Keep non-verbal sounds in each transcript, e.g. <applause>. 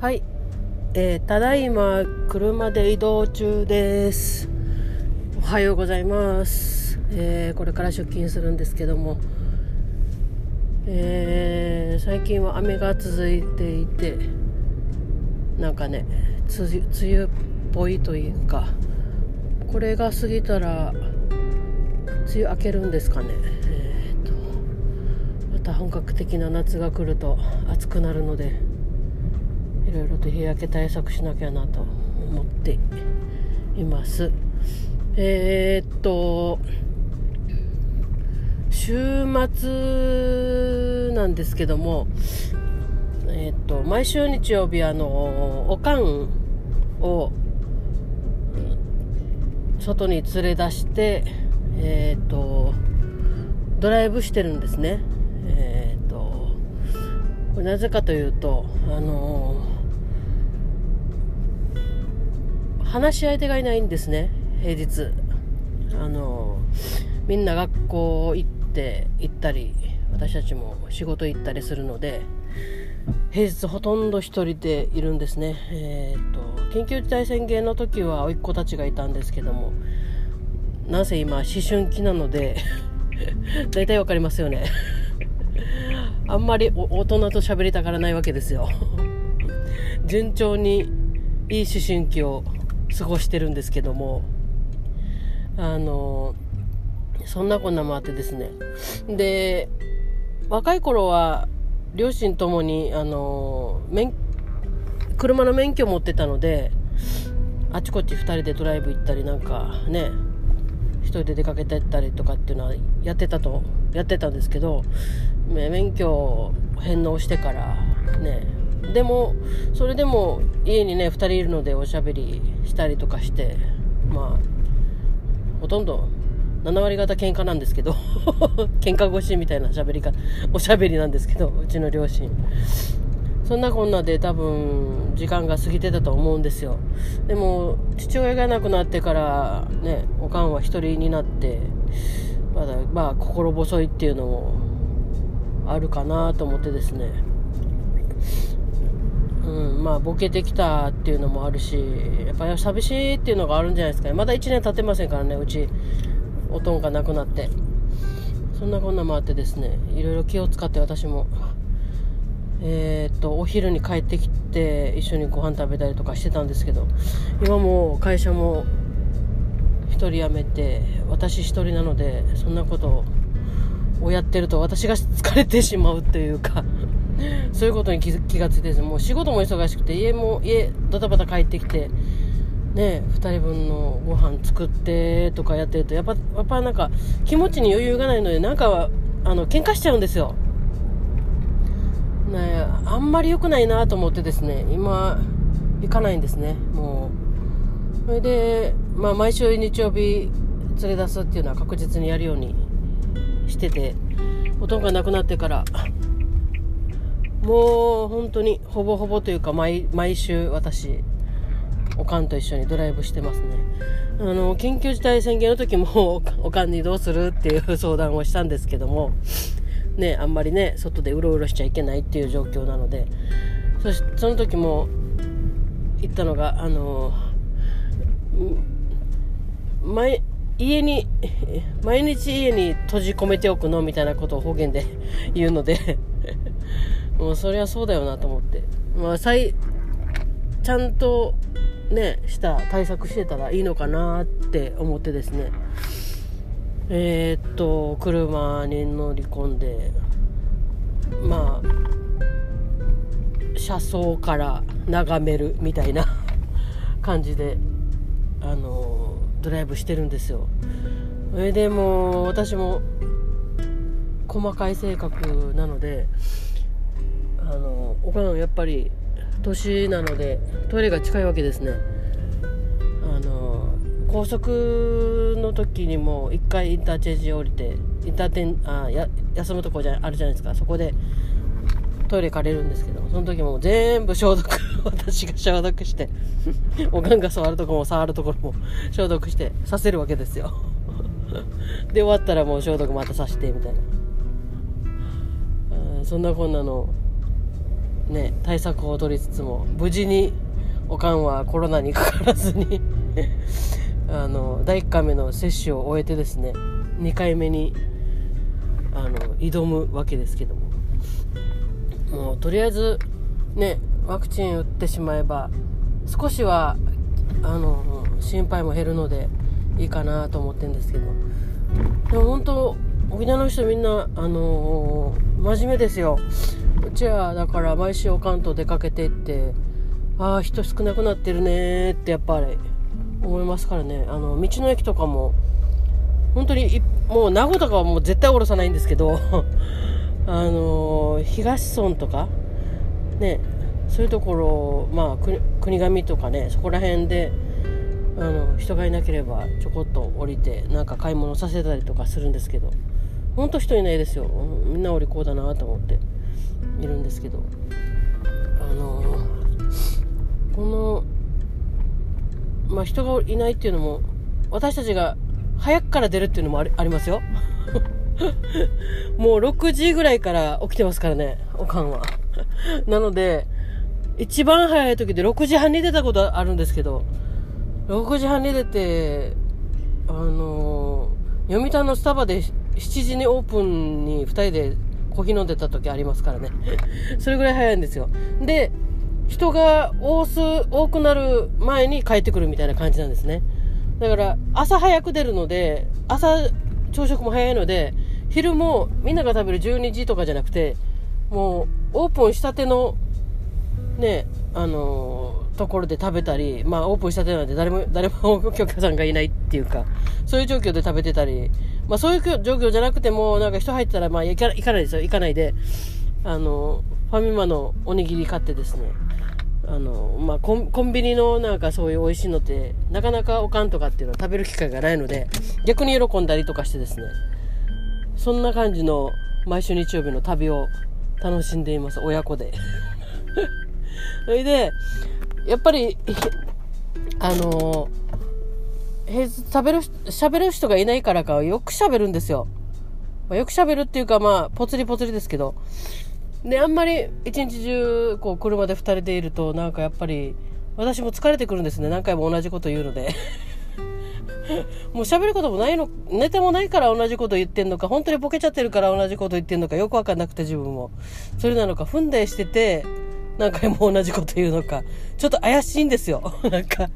はい、えーただいま車で移動中です。おはようございます、えーこれから出勤するんですけども、えー最近は雨が続いていてなんかね梅雨っぽいというかこれが過ぎたら梅雨明けるんですかね。えーとまた本格的な夏が来ると暑くなるので。いろいろと日焼け対策しなきゃなと思っています。えーっと週末なんですけどもえーっと毎週日曜日あのおかんを外に連れ出してえーっとドライブしてるんですね。えーっとなぜかというとあの話し相手がいないんですね平日。あのみんな学校行って行ったり私たちも仕事行ったりするので平日ほとんど一人でいるんですね。えー、と緊急事態宣言の時は甥っ子たちがいたんですけどもなぜ今思春期なので <laughs> 大体わかりますよね。あんまり大人と喋りたがらないわけですよ。順調にいい思春期を過ごしてるんですけどもあのそんなこんなもあってですね。で若い頃は両親ともにあの免車の免許を持ってたのであちこち2人でドライブ行ったりなんかね一人で出かけてったりとかっていうのはやってたとやってたんですけど免許を返納してからねでもそれでも家にね2人いるのでおしゃべりしたりとかしてまあほとんど7割方喧嘩なんですけど <laughs> 喧嘩越しみたいなしゃべりかおしゃべりなんですけどうちの両親。そんなこんなで多分時間が過ぎてたと思うんですよ。でも父親が亡くなってからねおかんは一人になってまだまあ心細いっていうのもあるかなと思ってですね。うん、まあボケてきたっていうのもあるしやっぱり寂しいっていうのがあるんじゃないですかね。まだ1年経ってませんからねうちおとんが亡くなって。そんなこんなもあってですねいろいろ気を使って私も。えーっとお昼に帰ってきて一緒にご飯食べたりとかしてたんですけど今も会社も1人辞めて私1人なのでそんなことをやってると私が疲れてしまうというか。そういうことに気がついてですもう仕事も忙しくて家も家ドタバタ帰ってきてね2人分のご飯作ってとかやってるとやっぱやっぱなんか気持ちに余裕がないのでなんかあの喧嘩しちゃうんですよ。ねあんまり良くないなと思ってですね今行かないんですねもう。それで、まあ、毎週日曜日連れ出すっていうのは確実にやるようにしてておとんが亡くなってからもう本当にほぼほぼというか毎毎週私おかんと一緒にドライブしてますね。あの緊急事態宣言の時もおかんにどうするっていう相談をしたんですけどもねあんまりね外でうろうろしちゃいけないっていう状況なのでそしてその時も言ったのがあのん毎家に毎日家に閉じ込めておくのみたいなことを方言で <laughs> 言うのでもうそりゃそうだよなと思って。まあ最ちゃんとねした対策してたらいいのかなって思ってですね。えーっと車に乗り込んでまあ車窓から眺めるみたいな <laughs> 感じであのドライブしてるんですよ。それでも私も細かい性格なのでのおかんやっぱり年なのでトイレが近いわけですね。あの高速の時にも一回インターチェンジ降りてインターテンあや休むとこじゃあるじゃないですか。そこでトイレ借りるんですけどその時も全部消毒 <laughs> 私が消毒して <laughs> おかんが触るとこも触るところも消毒してさせるわけですよ。<laughs> で終わったらもう消毒またさしてみたいな。そんなこんなのね対策を取りつつも無事におかんはコロナにかからずに <laughs> あの第1回目の接種を終えてですね2回目にあの挑むわけですけども。もうとりあえずねワクチン打ってしまえば少しはあの心配も減るのでいいかなと思ってるんですけど。でも本当沖縄の人みんなあの真面目ですよ。うちはだから毎週お関東出かけてってああ人少なくなってるねってやっぱり思いますからね。あの道の駅とかも本当にもう名護とかはもう絶対降ろさないんですけど <laughs> あの東村とかねそういうところまあ国神とかねそこら辺であの人がいなければちょこっと降りてなんか買い物させたりとかするんですけどほんと人いないですよ。みんなお利口だなと思って。いるんですけどあのこのまあ人がいないっていうのも私たちが早くから出るっていうのもありありますよ。<laughs> もう6時ぐらいから起きてますからねおかんは。<laughs> なので一番早い時で6時半に出たことあるんですけど6時半に出てあの読谷のスタバで7時にオープンに2人でコーヒー飲んでた時ありますからね。<laughs> それぐらい早いんですよ。で人が多数多くなる前に帰ってくるみたいな感じなんですね。だから朝早く出るので朝朝食も早いので昼もみんなが食べる12時とかじゃなくてもうオープンしたてのねあのー、ところで食べたり、まあ、オープンしたてなんで誰も <laughs> 誰もお客さんがいないっていうかそういう状況で食べてたり、まあ、そういう状況じゃなくてもなんか人入ったらまあ行か行かないですよ行かないであのファミマのおにぎり買ってですねあの、まあコン、コンビニのなんかそういう美味しいのって、なかなかおかんとかっていうのは食べる機会がないので、逆に喜んだりとかしてですね、そんな感じの毎週日曜日の旅を楽しんでいます、親子で。<laughs> それで、やっぱり、あの平日食べる、喋る人がいないからか、よく喋るんですよ。まあ、よく喋るっていうか、まあ、ぽつりぽつりですけど、で、あんまり一日中、こう、車で二人でいると、なんかやっぱり、私も疲れてくるんですね。何回も同じこと言うので。<laughs> もう喋ることもないの、寝てもないから同じこと言ってんのか、本当にボケちゃってるから同じこと言ってんのか、よくわかんなくて自分も。それなのか、踏んでしてて、何回も同じこと言うのか、ちょっと怪しいんですよ。<laughs> なんか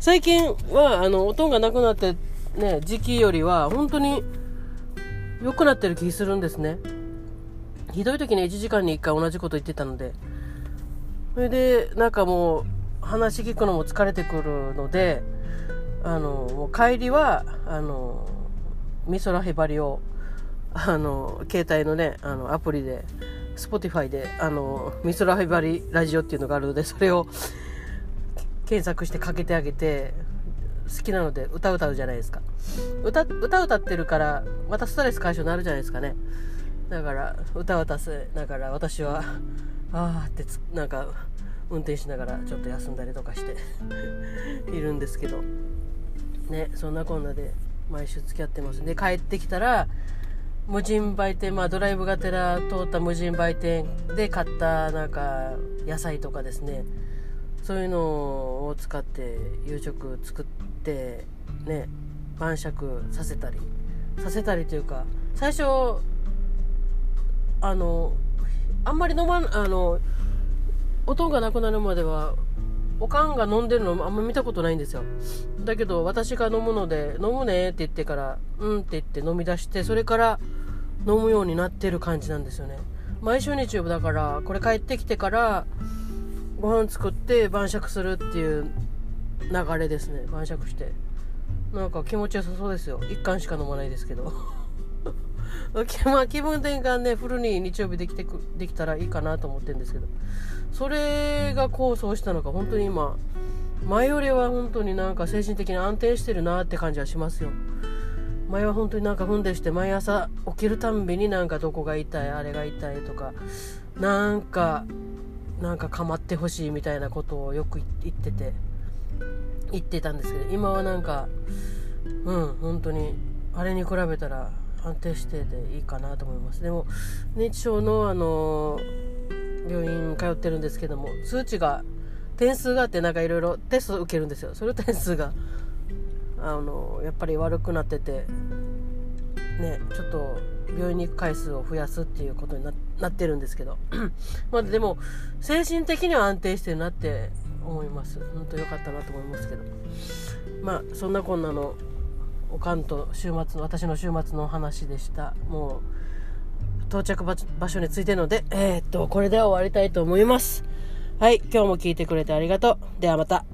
最近は、あの、おとんがなくなって、ね、時期よりは、本当に良くなってる気するんですね。ひどい時に1時間に1回同じこと言ってたので、それで、なんかもう、話聞くのも疲れてくるので、あの、もう帰りは、あの、美空ひばりを、あの、携帯のね、あの、アプリで、Spotify で、あの、美空ひばりラジオっていうのがあるので、それを検索してかけてあげて、好きなので歌歌うじゃないですか。歌、歌歌ってるから、またストレス解消になるじゃないですかね。だから歌渡せながら私はああってつなんか運転しながらちょっと休んだりとかしているんですけどねそんなこんなで毎週付き合ってますで帰ってきたら無人売店まあドライブがてら通った無人売店で買ったなんか野菜とかですね。そういうのを使って夕食作ってね晩酌させたりさせたりというか最初あのあんまり飲まんあのおとんがなくなるまではおかんが飲んでるのあんま見たことないんですよ。だけど私が飲むので飲むねって言ってからうんって言って飲み出してそれから飲むようになってる感じなんですよね。毎週日曜日だからこれ帰ってきてからご飯作って晩酌するっていう流れですね。晩酌して。なんか気持ちよさそうですよ。1貫しか飲まないですけど。<laughs> まあ気分転換ねフルに日曜日できてくできたらいいかなと思ってるんですけど。それが構想したのか本当に今前よりは本当になんか精神的に安定してるなって感じはしますよ。前は本当になんか踏んでして毎朝起きるたんびになんかどこが痛いあれが痛いとかなんかなんか構ってほしいみたいなことをよく言ってて言ってたんですけど今はなんかうん本当にあれに比べたら安定してでいいかなと思います。でも認知症のあの病院通ってるんですけども数値が点数があってなんかいろいろテスト受けるんですよ。それ点数があのやっぱり悪くなっててねちょっと病院に行く回数を増やすっていうことになってるんですけど。<clears throat> まあでも精神的には安定してるなって思います。本当良かったなと思いますけど。まあそんなこんなのおかんと週末の私の週末の話でした。もう到着場所についてるのでえー、っとこれで終わりたいと思います。はい今日も聞いてくれてありがとう。ではまた。